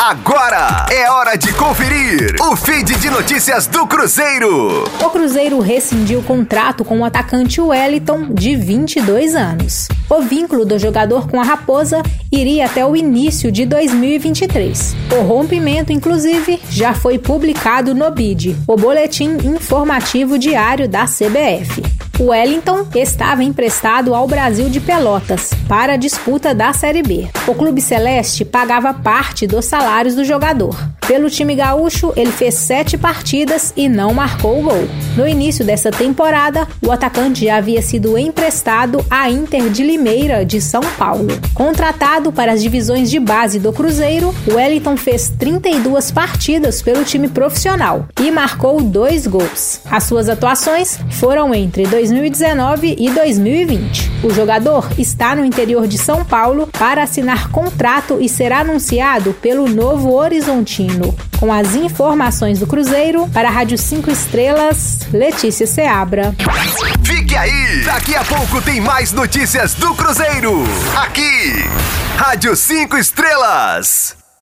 Agora é hora de conferir o feed de notícias do Cruzeiro. O Cruzeiro rescindiu o contrato com o atacante Wellington, de 22 anos. O vínculo do jogador com a Raposa iria até o início de 2023. O rompimento, inclusive, já foi publicado no BID, o Boletim Informativo Diário da CBF. Wellington estava emprestado ao Brasil de Pelotas para a disputa da Série B. O Clube Celeste pagava parte dos salários do jogador. Pelo time gaúcho, ele fez sete partidas e não marcou o gol. No início dessa temporada, o atacante já havia sido emprestado à Inter de Limeira, de São Paulo. Contratado para as divisões de base do Cruzeiro, Wellington fez 32 partidas pelo time profissional e marcou dois gols. As suas atuações foram entre 2019 e 2020. O jogador está no interior de São Paulo para assinar contrato e ser anunciado pelo Novo Horizontino. Com as informações do Cruzeiro, para a Rádio 5 Estrelas, Letícia Seabra. Fique aí! Daqui a pouco tem mais notícias do Cruzeiro. Aqui, Rádio 5 Estrelas.